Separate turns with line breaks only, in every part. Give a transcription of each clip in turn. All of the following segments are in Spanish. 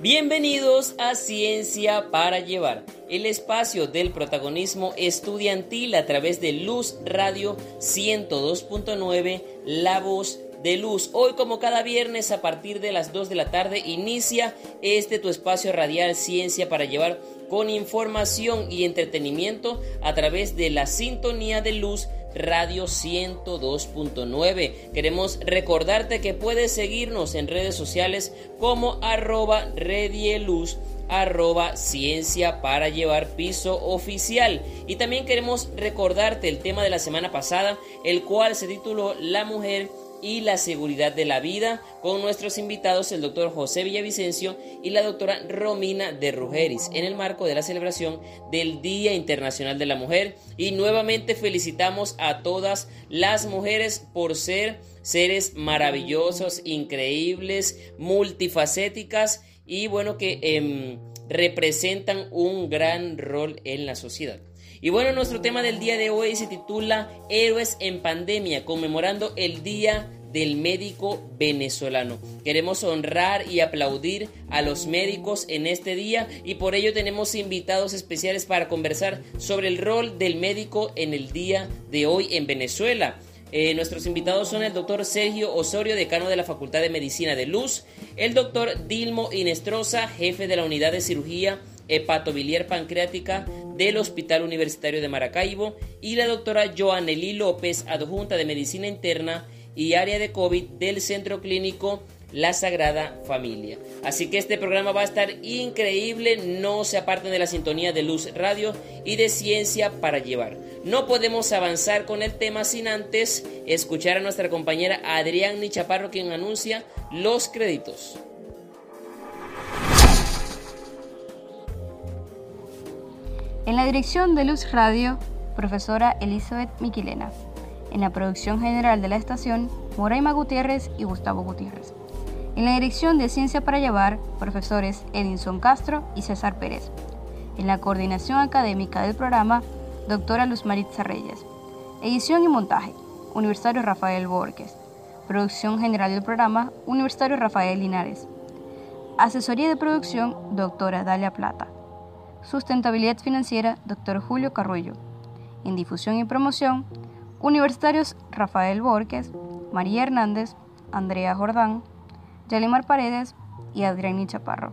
Bienvenidos a Ciencia para Llevar, el espacio del protagonismo estudiantil a través de Luz Radio 102.9, La Voz de Luz. Hoy como cada viernes a partir de las 2 de la tarde inicia este tu espacio radial Ciencia para Llevar con información y entretenimiento a través de la sintonía de luz Radio 102.9. Queremos recordarte que puedes seguirnos en redes sociales como arroba redieluz arroba ciencia para llevar piso oficial. Y también queremos recordarte el tema de la semana pasada, el cual se tituló La mujer y la seguridad de la vida con nuestros invitados el doctor José Villavicencio y la doctora Romina de Rugeris en el marco de la celebración del Día Internacional de la Mujer y nuevamente felicitamos a todas las mujeres por ser seres maravillosos, increíbles, multifacéticas y bueno que em, representan un gran rol en la sociedad. Y bueno, nuestro tema del día de hoy se titula Héroes en Pandemia, conmemorando el Día del Médico Venezolano. Queremos honrar y aplaudir a los médicos en este día y por ello tenemos invitados especiales para conversar sobre el rol del médico en el día de hoy en Venezuela. Eh, nuestros invitados son el doctor Sergio Osorio, decano de la Facultad de Medicina de Luz, el doctor Dilmo Inestrosa, jefe de la Unidad de Cirugía hepatobiliar pancreática del Hospital Universitario de Maracaibo y la doctora Joanely López, adjunta de Medicina Interna y área de COVID del Centro Clínico La Sagrada Familia. Así que este programa va a estar increíble, no se aparten de la sintonía de Luz Radio y de Ciencia para Llevar. No podemos avanzar con el tema sin antes escuchar a nuestra compañera Adrián Nichaparro quien anuncia los créditos.
En la dirección de Luz Radio, profesora Elizabeth Miquilena. En la producción general de la estación, Moraima Gutiérrez y Gustavo Gutiérrez. En la dirección de Ciencia para Llevar, profesores Edinson Castro y César Pérez. En la coordinación académica del programa, doctora Luz Maritza Reyes. Edición y montaje, Universitario Rafael Borges. Producción general del programa, Universitario Rafael Linares. Asesoría de producción, doctora Dalia Plata. Sustentabilidad Financiera, Dr. Julio Carruello. En difusión y promoción, universitarios Rafael Borges, María Hernández, Andrea Jordán, Yalimar Paredes y Adrián Chaparro.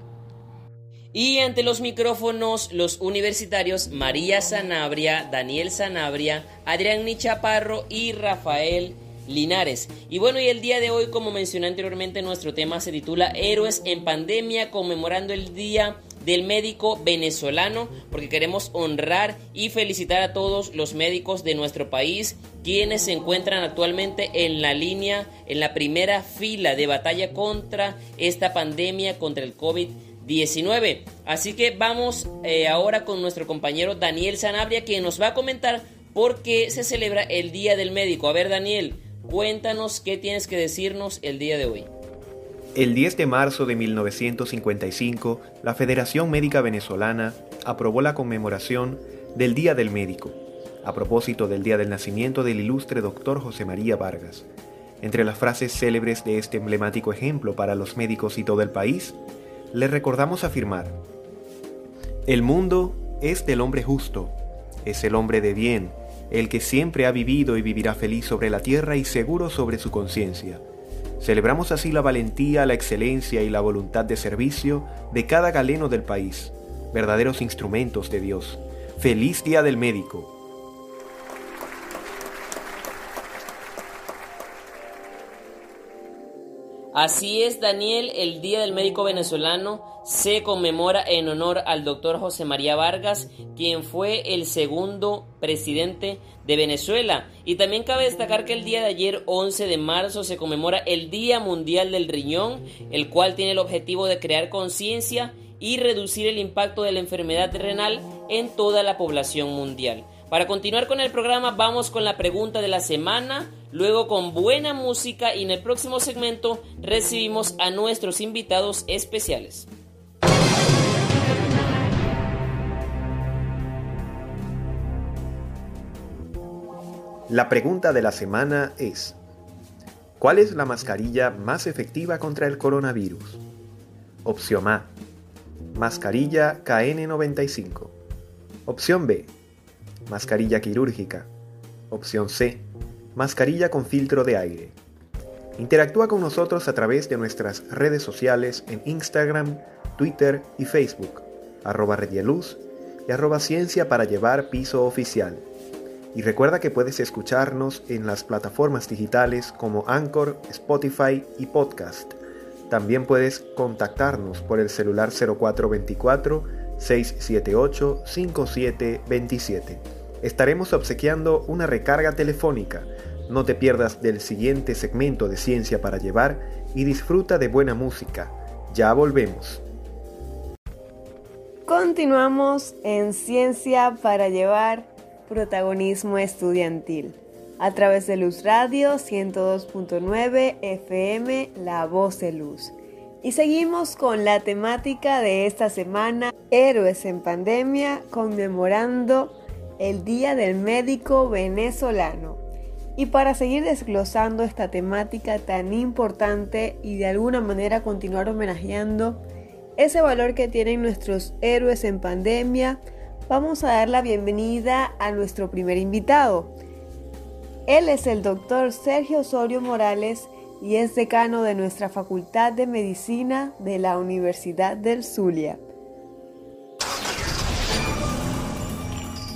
Y ante los micrófonos, los universitarios María Sanabria, Daniel Sanabria, Adrián Chaparro y Rafael Linares. Y bueno, y el día de hoy, como mencioné anteriormente, nuestro tema se titula Héroes en Pandemia, conmemorando el Día del médico venezolano, porque queremos honrar y felicitar a todos los médicos de nuestro país, quienes se encuentran actualmente en la línea, en la primera fila de batalla contra esta pandemia, contra el COVID-19. Así que vamos eh, ahora con nuestro compañero Daniel Sanabria, quien nos va a comentar por qué se celebra el Día del Médico. A ver, Daniel, cuéntanos qué tienes que decirnos el día de hoy.
El 10 de marzo de 1955, la Federación Médica Venezolana aprobó la conmemoración del Día del Médico, a propósito del día del nacimiento del ilustre doctor José María Vargas. Entre las frases célebres de este emblemático ejemplo para los médicos y todo el país, le recordamos afirmar, El mundo es del hombre justo, es el hombre de bien, el que siempre ha vivido y vivirá feliz sobre la tierra y seguro sobre su conciencia Celebramos así la valentía, la excelencia y la voluntad de servicio de cada galeno del país, verdaderos instrumentos de Dios. Feliz Día del Médico.
Así es, Daniel, el Día del Médico Venezolano se conmemora en honor al doctor José María Vargas, quien fue el segundo presidente de Venezuela. Y también cabe destacar que el día de ayer, 11 de marzo, se conmemora el Día Mundial del Riñón, el cual tiene el objetivo de crear conciencia y reducir el impacto de la enfermedad renal en toda la población mundial. Para continuar con el programa vamos con la pregunta de la semana, luego con buena música y en el próximo segmento recibimos a nuestros invitados especiales.
La pregunta de la semana es, ¿cuál es la mascarilla más efectiva contra el coronavirus? Opción A, mascarilla KN95. Opción B, mascarilla quirúrgica. Opción C, mascarilla con filtro de aire. Interactúa con nosotros a través de nuestras redes sociales en Instagram, Twitter y Facebook, arroba Redieluz y arroba Ciencia para llevar piso oficial. Y recuerda que puedes escucharnos en las plataformas digitales como Anchor, Spotify y Podcast. También puedes contactarnos por el celular 0424 678-5727. Estaremos obsequiando una recarga telefónica. No te pierdas del siguiente segmento de Ciencia para Llevar y disfruta de buena música. Ya volvemos.
Continuamos en Ciencia para Llevar, protagonismo estudiantil. A través de Luz Radio 102.9 FM, La Voz de Luz. Y seguimos con la temática de esta semana, Héroes en Pandemia, conmemorando el Día del Médico Venezolano. Y para seguir desglosando esta temática tan importante y de alguna manera continuar homenajeando ese valor que tienen nuestros héroes en pandemia, vamos a dar la bienvenida a nuestro primer invitado. Él es el doctor Sergio Osorio Morales, y es decano de nuestra Facultad de Medicina de la Universidad del Zulia.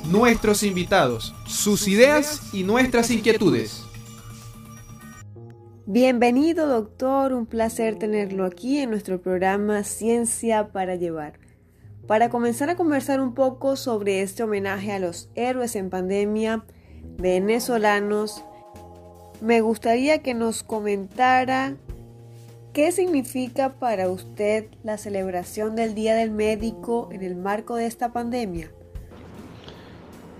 Nuestros invitados, sus ideas y nuestras inquietudes.
Bienvenido doctor, un placer tenerlo aquí en nuestro programa Ciencia para Llevar. Para comenzar a conversar un poco sobre este homenaje a los héroes en pandemia venezolanos, me gustaría que nos comentara qué significa para usted la celebración del Día del Médico en el marco de esta pandemia.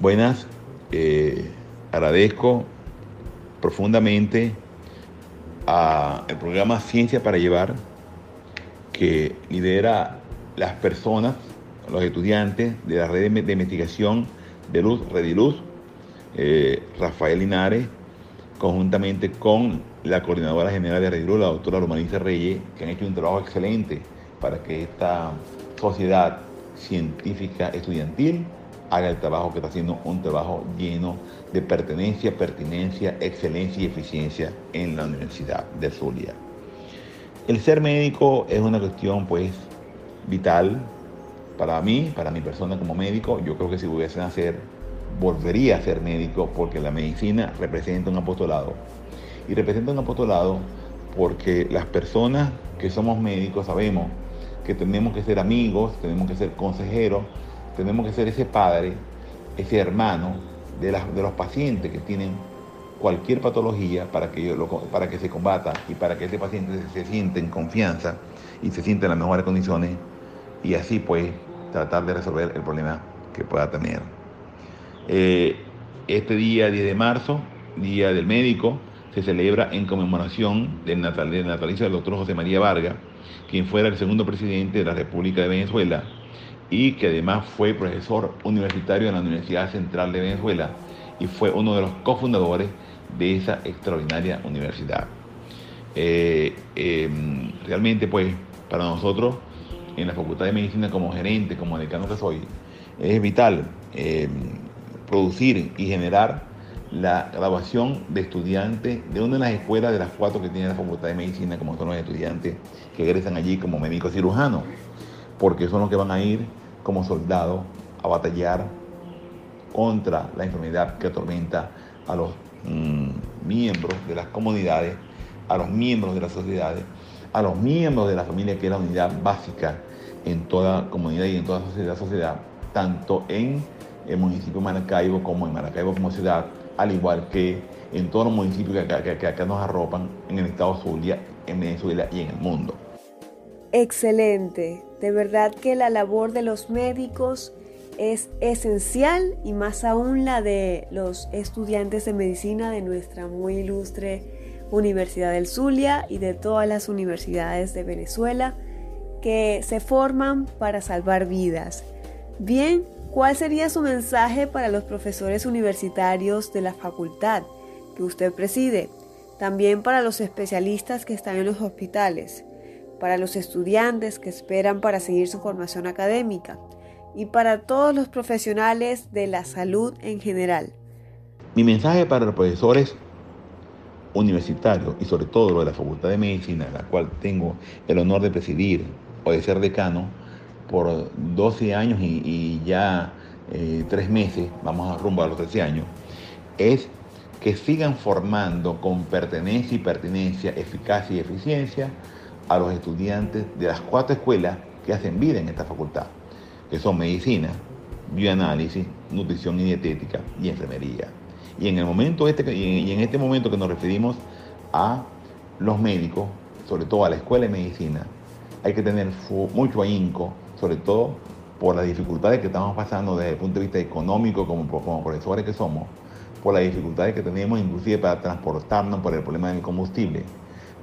Buenas, eh, agradezco profundamente al programa Ciencia para Llevar que lidera las personas, los estudiantes de la red de investigación de Luz, Rediluz, eh, Rafael Linares, conjuntamente con la coordinadora general de Rediluz, la doctora Romanisa Reyes, que han hecho un trabajo excelente para que esta sociedad científica estudiantil haga el trabajo que está haciendo, un trabajo lleno de pertenencia, pertinencia, excelencia y eficiencia en la Universidad de Zulia. El ser médico es una cuestión pues vital para mí, para mi persona como médico. Yo creo que si hubiese nacer volvería a ser médico porque la medicina representa un apostolado. Y representa un apostolado porque las personas que somos médicos sabemos que tenemos que ser amigos, tenemos que ser consejeros, tenemos que ser ese padre, ese hermano de, los pacientes que tienen cualquier patología para que, para que se combata y para que ese paciente se, se sienta en confianza y se sienta en las mejores condiciones y así pues tratar de resolver el problema que pueda tener. Eh, este día 10 de marzo, Día del Médico, se celebra en conmemoración del, natalicio del doctor José María Vargas, quien fuera el segundo presidente de la República de Venezuela y que además fue profesor universitario en la Universidad Central de Venezuela y fue uno de los cofundadores de esa extraordinaria universidad. Eh, em, realmente, pues, para nosotros, en la Facultad de Medicina, como gerente, como decano que soy, es vital em, producir y generar la graduación de estudiantes de una de las escuelas de las cuatro que tiene la Facultad de Medicina, como son los estudiantes que egresan allí como médicos cirujanos, porque son los que van a ir como soldados a batallar contra la enfermedad que atormenta a los mm, miembros de las comunidades, a los miembros de las sociedades, a los miembros de la familia, que es la unidad básica en toda comunidad y en toda sociedad, sociedad tanto en el municipio de Maracaibo como en Maracaibo como ciudad, al igual que en todos los municipios que acá, nos arropan en el estado Zulia, en Venezuela y en el mundo.
Excelente, de verdad que la labor de los médicos es esencial y más aún la de los estudiantes de medicina de nuestra muy ilustre Universidad del Zulia y de todas las universidades de Venezuela que se forman para salvar vidas. Bien, ¿Cuál sería su mensaje para los profesores universitarios de la facultad que usted preside? También para los especialistas que están en los hospitales. Para los estudiantes que esperan para seguir su formación académica y para todos los profesionales de la salud en general.
Mi mensaje para los profesores universitarios y sobre todo los de la Facultad de Medicina, la cual tengo el honor de presidir o de ser decano por 12 años y, ya eh, meses, vamos a rumbo a los 13 años, es que sigan formando con pertenencia y pertinencia, eficacia y eficiencia a los estudiantes de las cuatro escuelas que hacen vida en esta facultad, que son medicina, bioanálisis, nutrición y dietética y enfermería. Y en, el momento este, y en este momento que nos referimos a los médicos, sobre todo a la escuela de medicina, hay que tener mucho ahínco, sobre todo por las dificultades que estamos pasando desde el punto de vista económico como, como profesores que somos, por las dificultades que tenemos inclusive para transportarnos por el problema del combustible,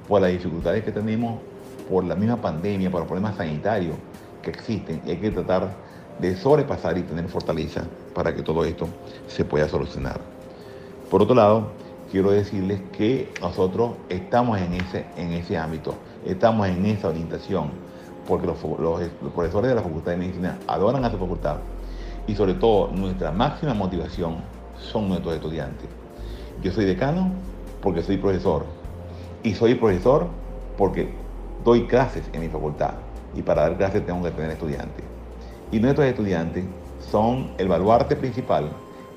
por las dificultades que tenemos por la misma pandemia, por problemas sanitarios que existen y hay que tratar de sobrepasar y tener fortaleza para que todo esto se pueda solucionar. Por otro lado, quiero decirles que nosotros estamos en ese, en ese ámbito, estamos en esa orientación, porque los profesores de la Facultad de Medicina adoran a su facultad y sobre todo nuestra máxima motivación son nuestros estudiantes. Yo soy decano porque soy profesor y soy profesor porque doy clases en mi facultad y para dar clases tengo que tener estudiantes. Y nuestros estudiantes son el baluarte principal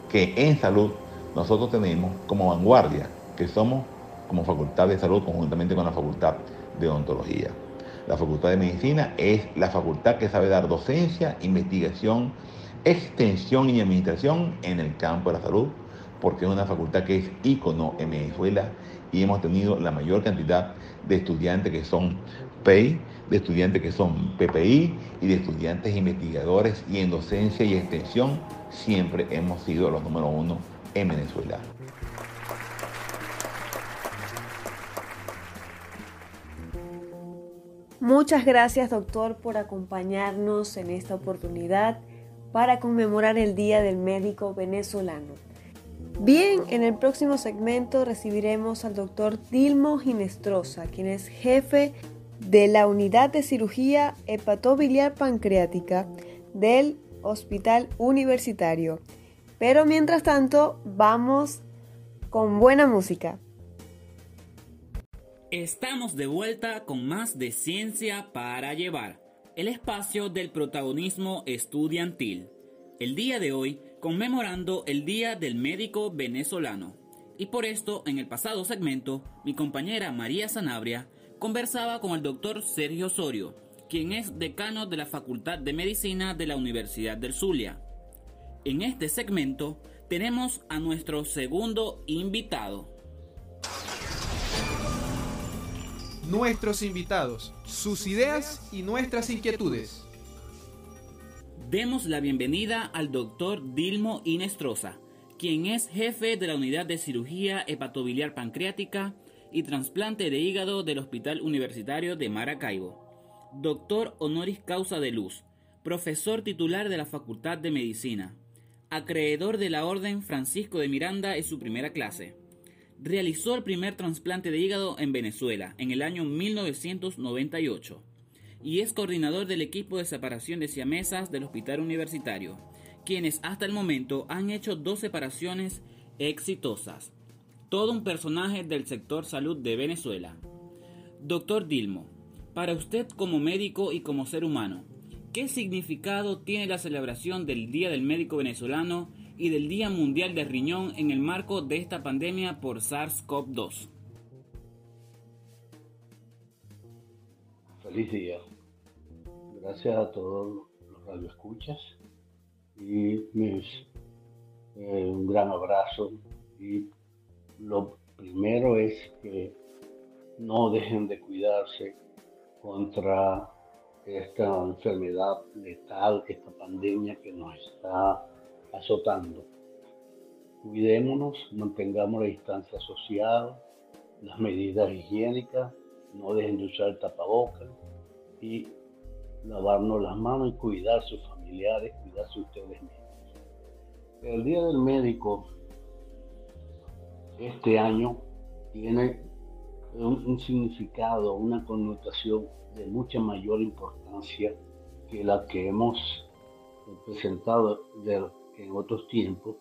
que en salud nosotros tenemos como vanguardia, que somos como Facultad de Salud conjuntamente con la Facultad de Odontología. La Facultad de Medicina es la facultad que sabe dar docencia, investigación, extensión y administración en el campo de la salud, porque es una facultad que es ícono en Venezuela y hemos tenido la mayor cantidad de estudiantes que son PEI, de estudiantes que son PPI y de estudiantes investigadores y en docencia y extensión siempre hemos sido los número uno en Venezuela.
Muchas gracias doctor por acompañarnos en esta oportunidad para conmemorar el Día del Médico Venezolano. Bien, en el próximo segmento recibiremos al doctor Dilmo Ginestrosa, quien es jefe de la Unidad de Cirugía Hepatobiliar Pancreática del Hospital Universitario. Pero mientras tanto, vamos con buena música.
Estamos de vuelta con más de Ciencia para Llevar, el espacio del protagonismo estudiantil. El día de hoy conmemorando el Día del Médico Venezolano. Y por esto, en el pasado segmento, mi compañera María Sanabria conversaba con el doctor Sergio Osorio, quien es decano de la Facultad de Medicina de la Universidad del Zulia. En este segmento tenemos a nuestro segundo invitado.
Nuestros invitados, sus ideas y nuestras inquietudes.
Demos la bienvenida al doctor Dilmo Inestrosa, quien es jefe de la unidad de cirugía hepatobiliar pancreática y trasplante de hígado del Hospital Universitario de Maracaibo. Doctor honoris causa de luz, profesor titular de la Facultad de Medicina, acreedor de la Orden Francisco de Miranda en su primera clase. Realizó el primer trasplante de hígado en Venezuela en el año 1998 y es coordinador del equipo de separación de siamesas del Hospital Universitario, quienes hasta el momento han hecho dos separaciones exitosas. Todo un personaje del sector salud de Venezuela. Doctor Dilmo, para usted como médico y como ser humano, ¿qué significado tiene la celebración del Día del Médico Venezolano y del Día Mundial del Riñón en el marco de esta pandemia por SARS-CoV-2?
Feliz día. Gracias a todos los radioescuchas y mis, eh, un gran abrazo. Y lo primero es que no dejen de cuidarse contra esta enfermedad letal, esta pandemia que nos está azotando. Cuidémonos, mantengamos la distancia social, las medidas higiénicas, no dejen de usar tapabocas y lavarnos las manos y cuidar a sus familiares, cuidarse ustedes mismos. El Día del Médico este año tiene un, significado, una connotación de mucha mayor importancia que la que hemos presentado en otros tiempos,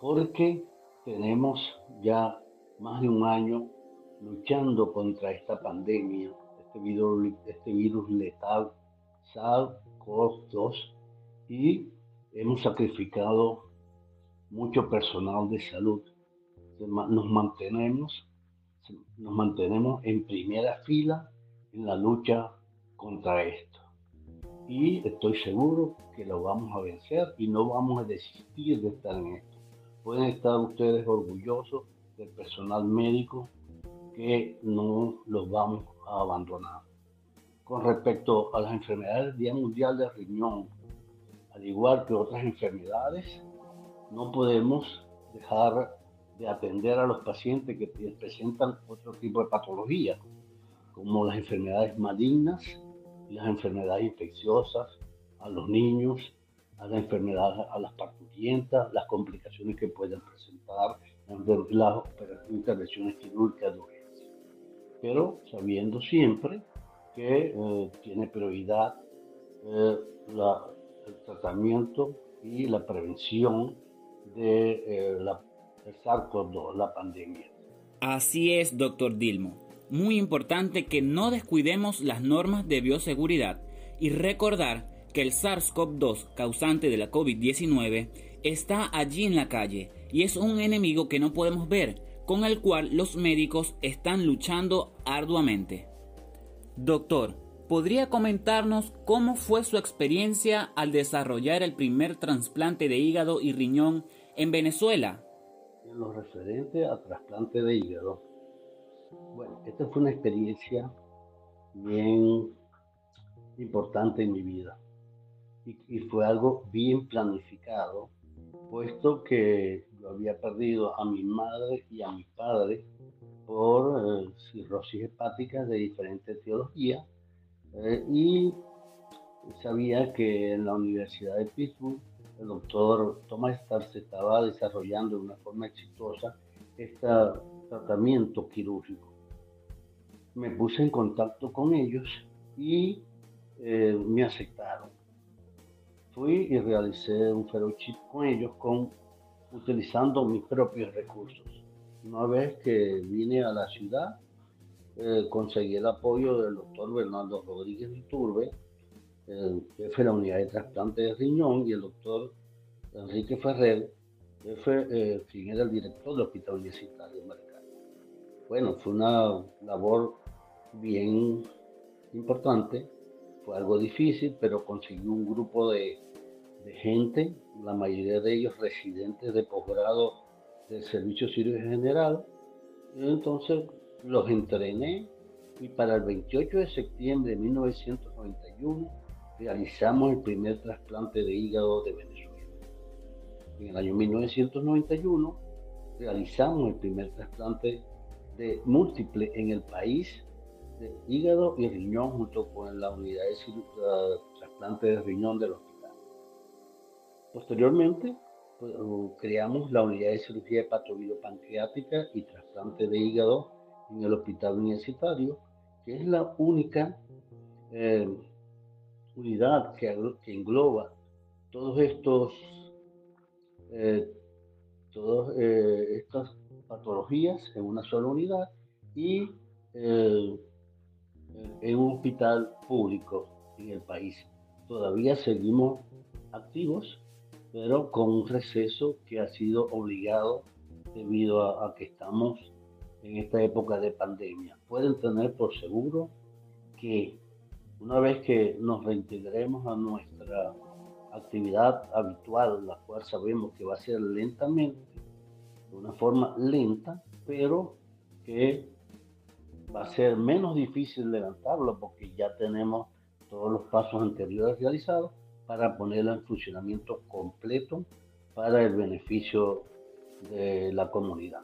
porque tenemos ya más de un año luchando contra esta pandemia, este virus, este virus letal, SARS-CoV-2, y hemos sacrificado mucho personal de salud. Nos mantenemos, nos mantenemos en primera fila en la lucha contra esto. Y estoy seguro que lo vamos a vencer y no vamos a desistir de estar en esto. Pueden estar ustedes orgullosos del personal médico no los vamos a abandonar. Con respecto a las enfermedades del Día Mundial del Riñón, al igual que otras enfermedades, no podemos dejar de atender a los pacientes que presentan otro tipo de patologías, como las enfermedades malignas las enfermedades infecciosas, a los niños, a las enfermedades, a las parturientas, las complicaciones que pueden presentar las intervenciones quirúrgicas. Pero sabiendo siempre que eh, tiene prioridad eh, el tratamiento y la prevención de eh, la, SARS-CoV-2, la pandemia.
Así es, doctor Dilmo. Muy importante que no descuidemos las normas de bioseguridad y recordar que el SARS-CoV-2 causante de la COVID-19 está allí en la calle y es un enemigo que no podemos ver, con el cual los médicos están luchando arduamente. Doctor, ¿podría comentarnos cómo fue su experiencia al desarrollar el primer trasplante de hígado y riñón en Venezuela?
En lo referente a trasplante de hígado, bueno, esta fue una experiencia bien importante en mi vida y, fue algo bien planificado, puesto que yo había perdido a mi madre y a mi padre por eh, cirrosis hepática de diferente etiología eh, y sabía que en la Universidad de Pittsburgh el doctor Thomas Starr se estaba desarrollando de una forma exitosa este tratamiento quirúrgico. Me puse en contacto con ellos y eh, me aceptaron. Fui y realicé un fellowship con ellos con, utilizando mis propios recursos. Una vez que vine a la ciudad, eh, conseguí el apoyo del doctor Bernardo Rodríguez Iturbe, jefe de la unidad de trasplante de riñón, y el doctor Enrique Ferrer, jefe, eh, quien era el director del Hospital Universitario Maracay. Bueno, fue una labor bien importante, fue algo difícil, pero conseguí un grupo de, de gente, la mayoría de ellos residentes de posgrado del Servicio Civil General, entonces los entrené y para el 28 de septiembre de 1991 realizamos el primer trasplante de hígado de Venezuela. En el año 1991 realizamos el primer trasplante de múltiple en el país de hígado y riñón junto con la unidad de trasplante de riñón del hospital. Posteriormente pues, creamos la unidad de cirugía hepatoviropancreática y trasplante de hígado en el hospital universitario, que es la única eh, unidad que, engloba todos estos eh, todas eh, estas patologías en una sola unidad y en un hospital público en el país. Todavía seguimos activos, pero con un receso que ha sido obligado debido a que estamos en esta época de pandemia. Pueden tener por seguro que una vez que nos reintegremos a nuestra actividad habitual, la cual sabemos que va a ser lentamente, de una forma lenta, pero que va a ser menos difícil levantarlo porque ya tenemos todos los pasos anteriores realizados para ponerlo en funcionamiento completo para el beneficio de la comunidad.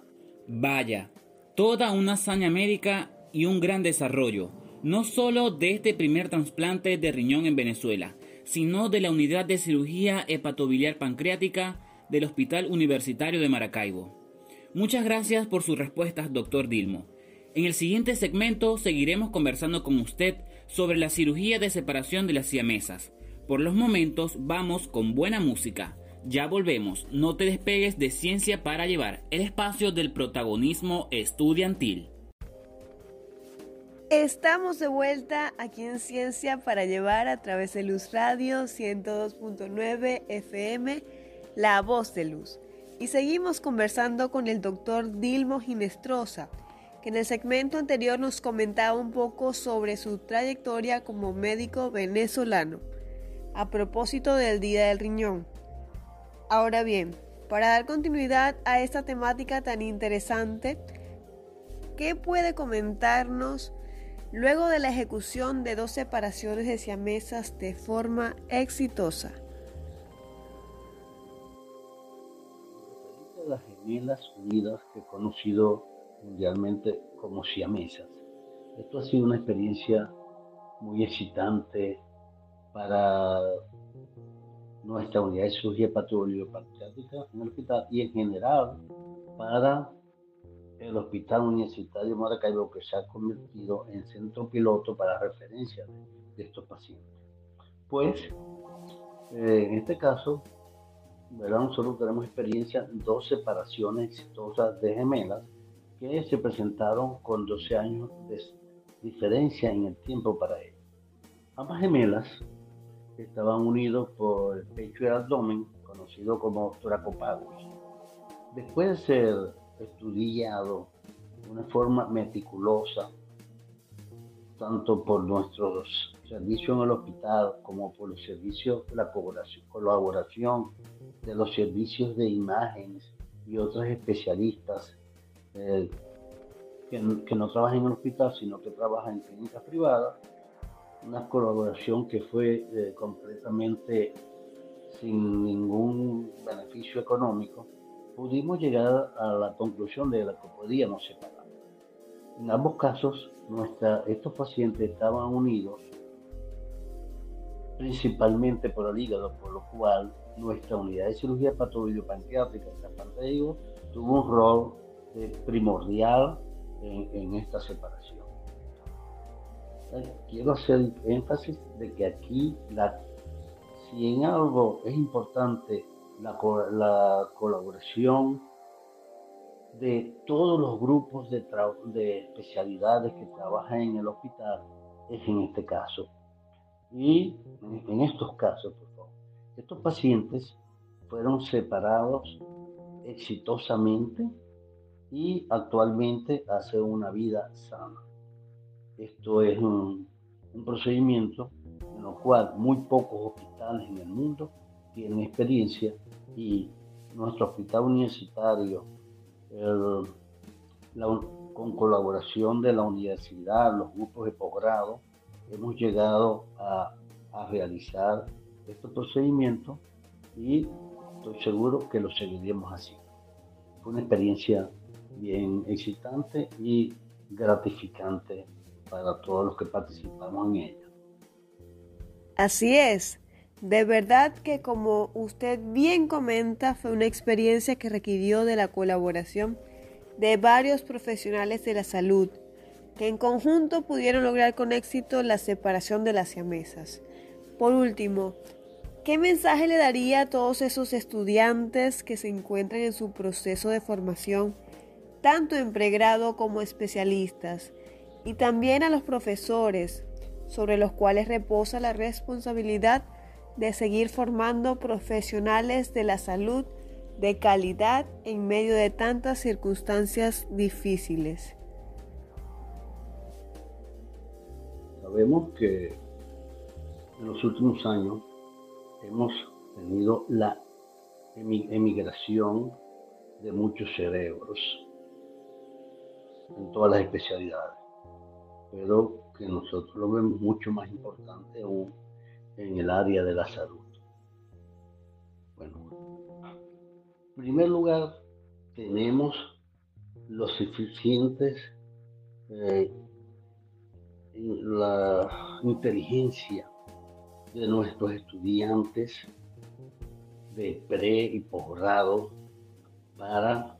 Vaya, toda una hazaña médica y un gran desarrollo, no solo de este primer trasplante de riñón en Venezuela, sino de la unidad de cirugía hepatobiliar pancreática del Hospital Universitario de Maracaibo. Muchas gracias por sus respuestas, doctor Dilmo. En el siguiente segmento seguiremos conversando con usted sobre la cirugía de separación de las siamesas. Por los momentos vamos con buena música. Ya volvemos, no te despegues de Ciencia para Llevar, el espacio del protagonismo estudiantil.
Estamos de vuelta aquí en Ciencia para Llevar a través de Luz Radio 102.9 FM, La Voz de Luz. Y seguimos conversando con el doctor Dilmo Ginestrosa, que en el segmento anterior nos comentaba un poco sobre su trayectoria como médico venezolano, a propósito del Día del Riñón. Ahora bien, para dar continuidad a esta temática tan interesante, ¿qué puede comentarnos luego de la ejecución de dos separaciones de siamesas de forma exitosa?
Las gemelas unidas que conocido mundialmente como siamesas. Esto ha sido una experiencia muy excitante para nuestra unidad de cirugía patriótica en el hospital y en general para el Hospital Universitario Maracaibo que se ha convertido en centro piloto para referencia de, estos pacientes. Pues eh, en este caso, ¿verdad? nosotros tenemos experiencia en dos separaciones exitosas de gemelas que se presentaron con 12 años de diferencia en el tiempo para ellos. Ambas gemelas estaban unidos por el pecho y el abdomen, conocido como toracopagus. Después de ser estudiado de una forma meticulosa, tanto por nuestros servicios en el hospital como por los servicios de la colaboración de los servicios de imágenes y otros especialistas eh, que, que, no trabajan en el hospital, sino que trabajan en clínicas privadas, una colaboración que fue eh, completamente sin ningún beneficio económico, pudimos llegar a la conclusión de la que podíamos separar. En ambos casos, estos pacientes estaban unidos principalmente por el hígado, por lo cual nuestra unidad de cirugía patológico-pancreática, tuvo un rol eh, primordial en esta separación quiero hacer énfasis de que aquí, si en algo es importante la, la colaboración de todos los grupos de, especialidades que trabajan en el hospital, es en este caso. Y en, estos casos, por favor, estos pacientes fueron separados exitosamente y actualmente hacen una vida sana. Esto es un, procedimiento en el cual muy pocos hospitales en el mundo tienen experiencia y nuestro hospital universitario, con colaboración de la universidad, los grupos de posgrado, hemos llegado a, realizar este procedimiento y estoy seguro que lo seguiremos así. Fue una experiencia bien excitante y gratificante para todos los que participamos en ella.
Así es. De verdad que como usted bien comenta, fue una experiencia que requirió de la colaboración de varios profesionales de la salud, que en conjunto pudieron lograr con éxito la separación de las siamesas. Por último, ¿qué mensaje le daría a todos esos estudiantes que se encuentran en su proceso de formación, tanto en pregrado como especialistas, y también a los profesores, sobre los cuales reposa la responsabilidad de seguir formando profesionales de la salud de calidad en medio de tantas circunstancias difíciles.
Sabemos que en los últimos años hemos tenido la emigración de muchos cerebros en todas las especialidades pero que nosotros lo vemos mucho más importante aún en el área de la salud. Bueno, en primer lugar, tenemos los suficientes eh, la inteligencia de nuestros estudiantes de pre y posgrado para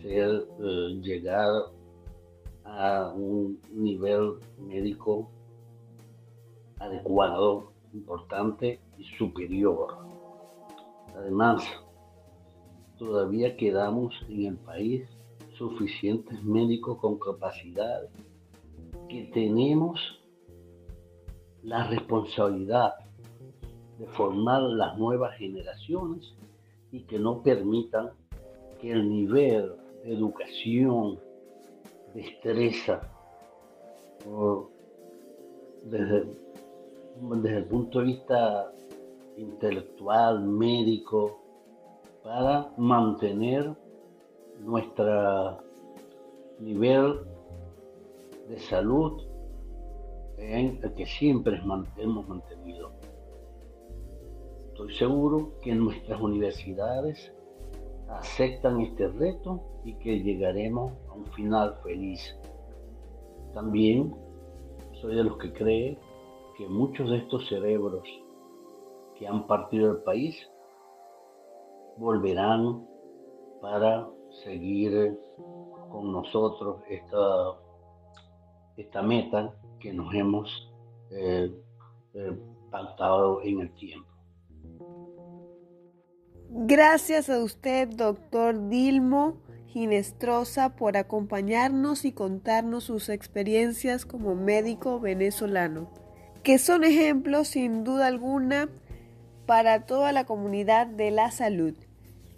ser, eh, llegar a un nivel médico adecuado, importante y superior. Además, todavía quedamos en el país suficientes médicos con capacidad que tenemos la responsabilidad de formar las nuevas generaciones y que no permitan que el nivel de educación, destreza, desde, desde el punto de vista intelectual, médico, para mantener nuestro nivel de salud en el que siempre hemos mantenido. Estoy seguro que nuestras universidades aceptan este reto y que llegaremos a un final feliz. También soy de los que cree que muchos de estos cerebros que han partido del país volverán para seguir con nosotros esta, esta meta que nos hemos eh, eh, pactado en el tiempo.
Gracias a usted, doctor Dilmo Ginestrosa, por acompañarnos y contarnos sus experiencias como médico venezolano, que son ejemplos sin duda alguna para toda la comunidad de la salud.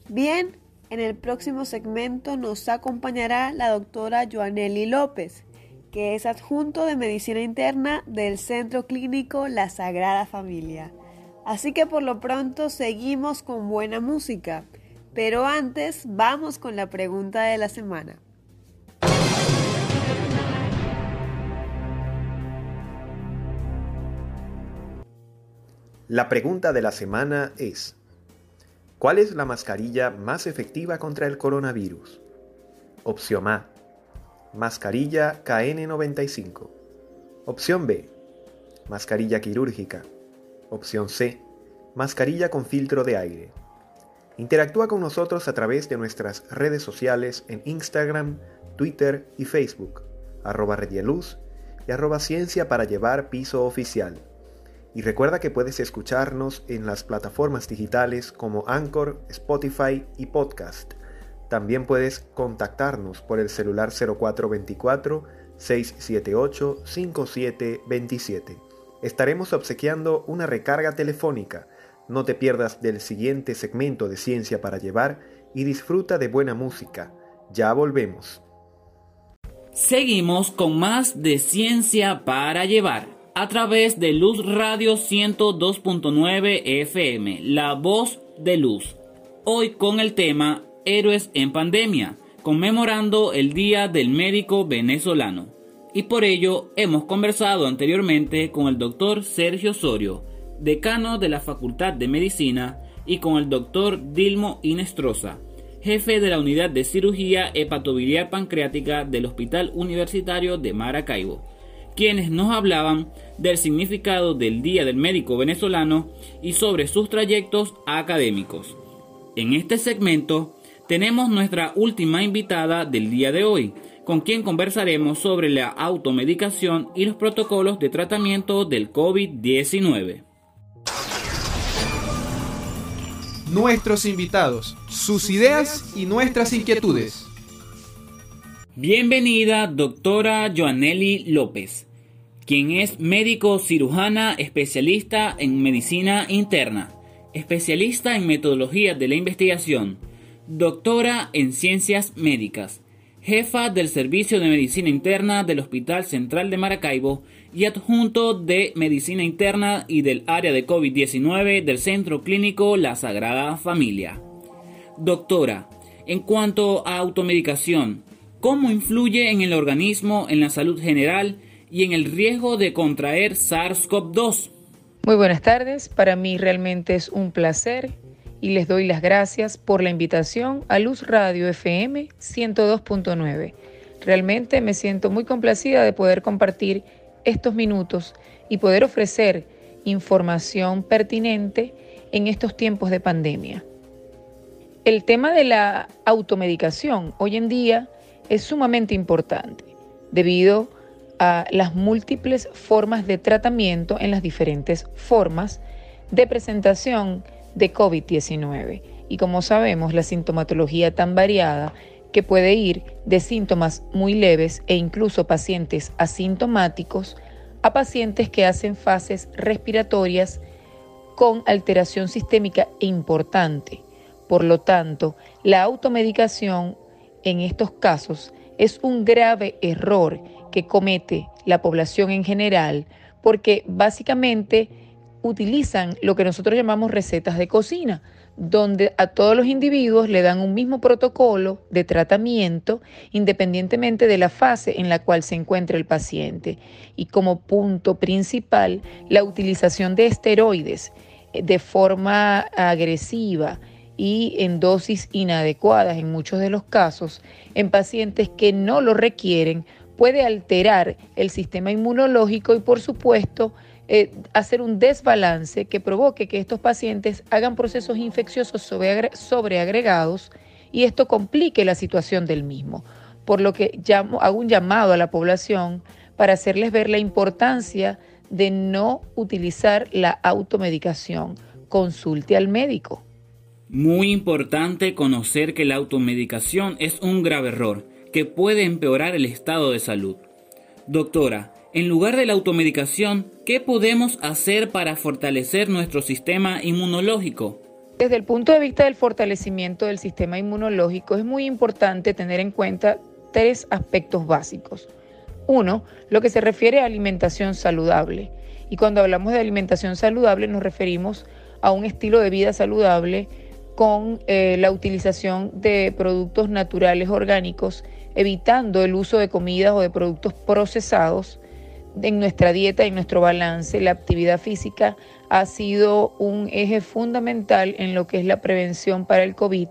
Bien, en el próximo segmento nos acompañará la doctora Joanely López, que es adjunto de medicina interna del Centro Clínico La Sagrada Familia. Así que por lo pronto seguimos con buena música, pero antes vamos con la pregunta de la semana.
La pregunta de la semana es, ¿cuál es la mascarilla más efectiva contra el coronavirus? Opción A, mascarilla KN95. Opción B, mascarilla quirúrgica. Opción C, mascarilla con filtro de aire. Interactúa con nosotros a través de nuestras redes sociales en Instagram, Twitter y Facebook, arroba Redieluz y arroba Ciencia para llevar piso oficial. Y recuerda que puedes escucharnos en las plataformas digitales como Anchor, Spotify y Podcast. También puedes contactarnos por el celular 0424 678 5727. Estaremos obsequiando una recarga telefónica. No te pierdas del siguiente segmento de Ciencia para Llevar y disfruta de buena música. Ya volvemos.
Seguimos con más de Ciencia para Llevar a través de Luz Radio 102.9 FM, la voz de luz. Hoy con el tema Héroes en Pandemia, conmemorando el Día del Médico Venezolano. Y por ello hemos conversado anteriormente con el doctor Sergio Osorio, decano de la Facultad de Medicina, y con el doctor Dilmo Inestrosa, jefe de la Unidad de Cirugía Hepatobiliar Pancreática del Hospital Universitario de Maracaibo quienes nos hablaban del significado del Día del Médico Venezolano y sobre sus trayectos académicos. En este segmento tenemos nuestra última invitada del día de hoy, con quien conversaremos sobre la automedicación y los protocolos de tratamiento del COVID-19.
Nuestros invitados, sus ideas y nuestras inquietudes.
Bienvenida, doctora Joanely López, quien es médico cirujana especialista en medicina interna, especialista en metodología de la investigación, doctora en ciencias médicas, jefa del Servicio de Medicina Interna del Hospital Central de Maracaibo y adjunto de Medicina Interna y del área de COVID-19 del Centro Clínico La Sagrada Familia. Doctora, en cuanto a automedicación, cómo influye en el organismo, en la salud general y en el riesgo de contraer SARS-CoV-2.
Muy buenas tardes, para mí realmente es un placer y les doy las gracias por la invitación a Luz Radio FM 102.9. Realmente me siento muy complacida de poder compartir estos minutos y poder ofrecer información pertinente en estos tiempos de pandemia. El tema de la automedicación hoy en día es sumamente importante debido a las múltiples formas de tratamiento en las diferentes formas de presentación de COVID-19. Y como sabemos, la sintomatología tan variada que puede ir de síntomas muy leves e incluso pacientes asintomáticos a pacientes que hacen fases respiratorias con alteración sistémica importante. Por lo tanto, la automedicación en estos casos es un grave error que comete la población en general porque básicamente utilizan lo que nosotros llamamos recetas de cocina, donde a todos los individuos le dan un mismo protocolo de tratamiento independientemente de la fase en la cual se encuentra el paciente. Y como punto principal, la utilización de esteroides eh, de forma agresiva y en dosis inadecuadas en muchos de los casos en pacientes que no lo requieren puede alterar el sistema inmunológico y por supuesto eh, hacer un desbalance que provoque que estos pacientes hagan procesos infecciosos sobreagregados y esto complique la situación del mismo. Por lo que hago un llamado a la población para hacerles ver la importancia de no utilizar la automedicación. Consulte al médico.
Muy importante conocer que la automedicación es un grave error que puede empeorar el estado de salud. Doctora, en lugar de la automedicación, ¿qué podemos hacer para fortalecer nuestro sistema inmunológico?
Desde el punto de vista del fortalecimiento del sistema inmunológico es muy importante tener en cuenta tres aspectos básicos. Uno, lo que se refiere a alimentación saludable. Y cuando hablamos de alimentación saludable nos referimos a un estilo de vida saludable con eh, la utilización de productos naturales orgánicos, evitando el uso de comidas o de productos procesados en nuestra dieta y nuestro balance, la actividad física ha sido un eje fundamental en lo que es la prevención para el COVID.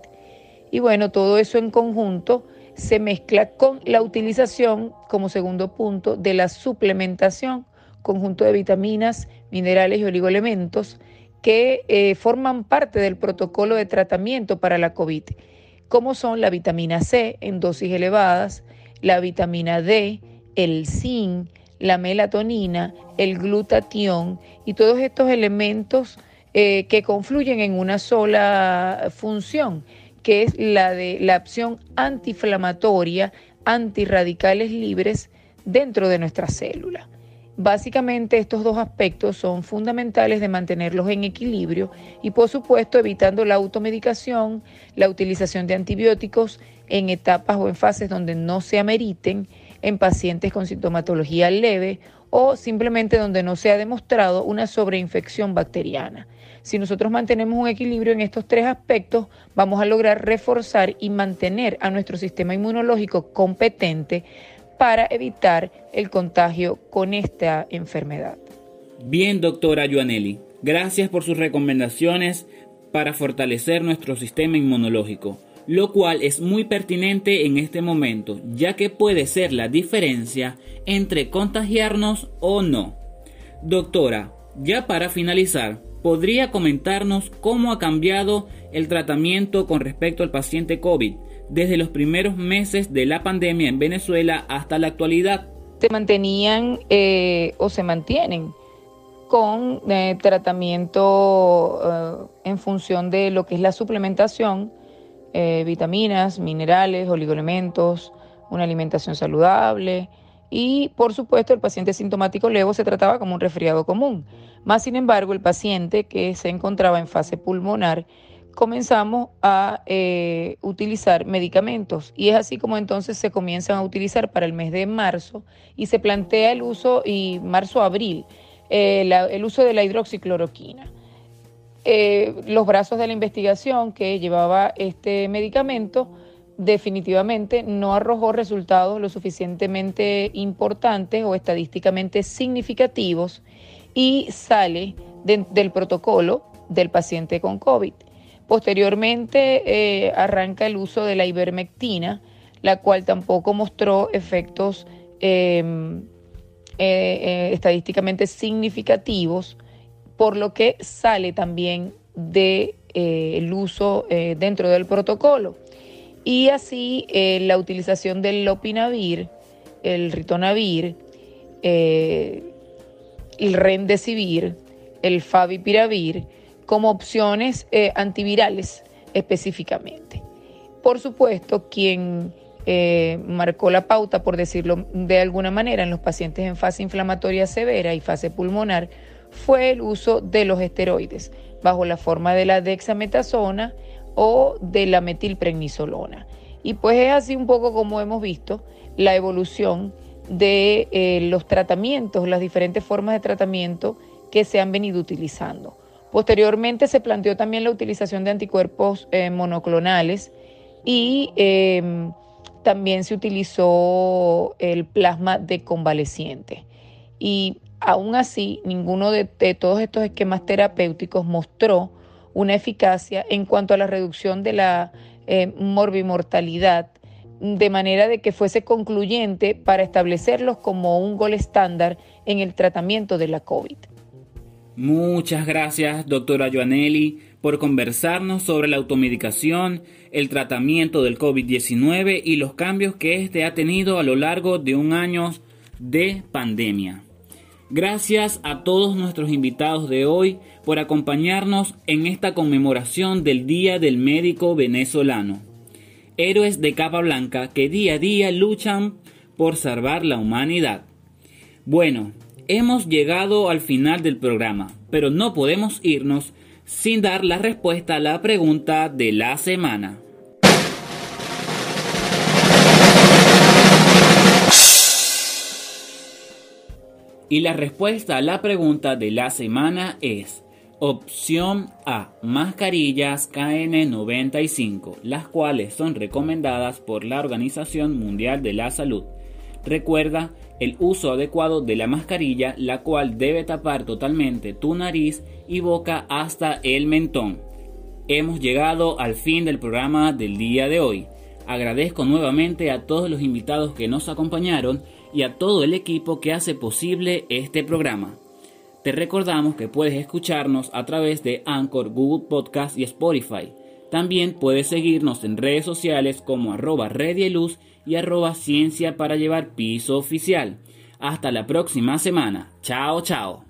Y bueno, todo eso en conjunto se mezcla con la utilización, como segundo punto, de la suplementación, conjunto de vitaminas, minerales y oligoelementos que eh, forman parte del protocolo de tratamiento para la COVID, como son la vitamina C en dosis elevadas, la vitamina D, el zinc, la melatonina, el glutatión y todos estos elementos eh, que confluyen en una sola función, que es la de la acción antiinflamatoria, antirradicales libres dentro de nuestra célula. Básicamente estos dos aspectos son fundamentales de mantenerlos en equilibrio y por supuesto evitando la automedicación, la utilización de antibióticos en etapas o en fases donde no se ameriten en pacientes con sintomatología leve o simplemente donde no se ha demostrado una sobreinfección bacteriana. Si nosotros mantenemos un equilibrio en estos tres aspectos, vamos a lograr reforzar y mantener a nuestro sistema inmunológico competente para evitar el contagio con esta enfermedad.
Bien, doctora Joanelli, gracias por sus recomendaciones para fortalecer nuestro sistema inmunológico lo cual es muy pertinente en este momento, ya que puede ser la diferencia entre contagiarnos o no. Doctora, ya para finalizar, ¿podría comentarnos cómo ha cambiado el tratamiento con respecto al paciente COVID desde los primeros meses de la pandemia en Venezuela hasta la actualidad?
Se mantenían eh, o se mantienen con eh, tratamiento eh, en función de lo que es la suplementación eh, vitaminas, minerales, oligoelementos, una alimentación saludable y, por supuesto, el paciente sintomático leve se trataba como un resfriado común. Más sin embargo, el paciente que se encontraba en fase pulmonar, comenzamos a eh, utilizar medicamentos y es así como entonces se comienzan a utilizar para el mes de marzo y se plantea el uso, y marzo-abril, eh, el uso de la hidroxicloroquina. Eh, los brazos de la investigación que llevaba este medicamento definitivamente no arrojó resultados lo suficientemente importantes o estadísticamente significativos y sale del protocolo del paciente con COVID. Posteriormente eh, arranca el uso de la ivermectina, la cual tampoco mostró efectos em, eh, estadísticamente significativos por lo que sale también del de, eh, uso eh, dentro del protocolo. Y así eh, la utilización del lopinavir, el ritonavir, el Remdesivir, el Favipiravir, como opciones antivirales específicamente. Por supuesto, quien marcó la pauta, por decirlo de alguna manera, en los pacientes en fase inflamatoria severa y fase pulmonar fue el uso de los esteroides bajo la forma de la dexametasona o de la metilprednisolona. Y pues es así un poco como hemos visto la evolución de eh, los tratamientos, las diferentes formas de tratamiento que se han venido utilizando. Posteriormente se planteó también la utilización de anticuerpos eh, monoclonales y em, también se utilizó el plasma de convaleciente. Y aún así, ninguno de, todos estos esquemas terapéuticos mostró una eficacia en cuanto a la reducción de la eh, morbimortalidad, de manera de que fuese concluyente para establecerlos como un gol estándar en el tratamiento de la COVID.
Muchas gracias, doctora Joanelli, por conversarnos sobre la automedicación, el tratamiento del COVID-19 y los cambios que éste ha tenido a lo largo de un año de pandemia. Gracias a todos nuestros invitados de hoy por acompañarnos en esta conmemoración del Día del Médico Venezolano. Héroes de capa blanca que día a día luchan por salvar la humanidad. Bueno, hemos llegado al final del programa, pero no podemos irnos sin dar la respuesta a la pregunta de la semana. Y la respuesta a la pregunta de la semana es opción A, mascarillas KN95, las cuales son recomendadas por la Organización Mundial de la Salud. Recuerda el uso adecuado de la mascarilla, la cual debe tapar totalmente tu nariz y boca hasta el mentón. Hemos llegado al fin del programa del día de hoy. Agradezco nuevamente a todos los invitados que nos acompañaron y a todo el equipo que hace posible este programa. Te recordamos que puedes escucharnos a través de Anchor, Google Podcast y Spotify. También puedes seguirnos en redes sociales como arroba Luz y arroba Ciencia para llevar piso oficial. Hasta la próxima semana. Chao, chao.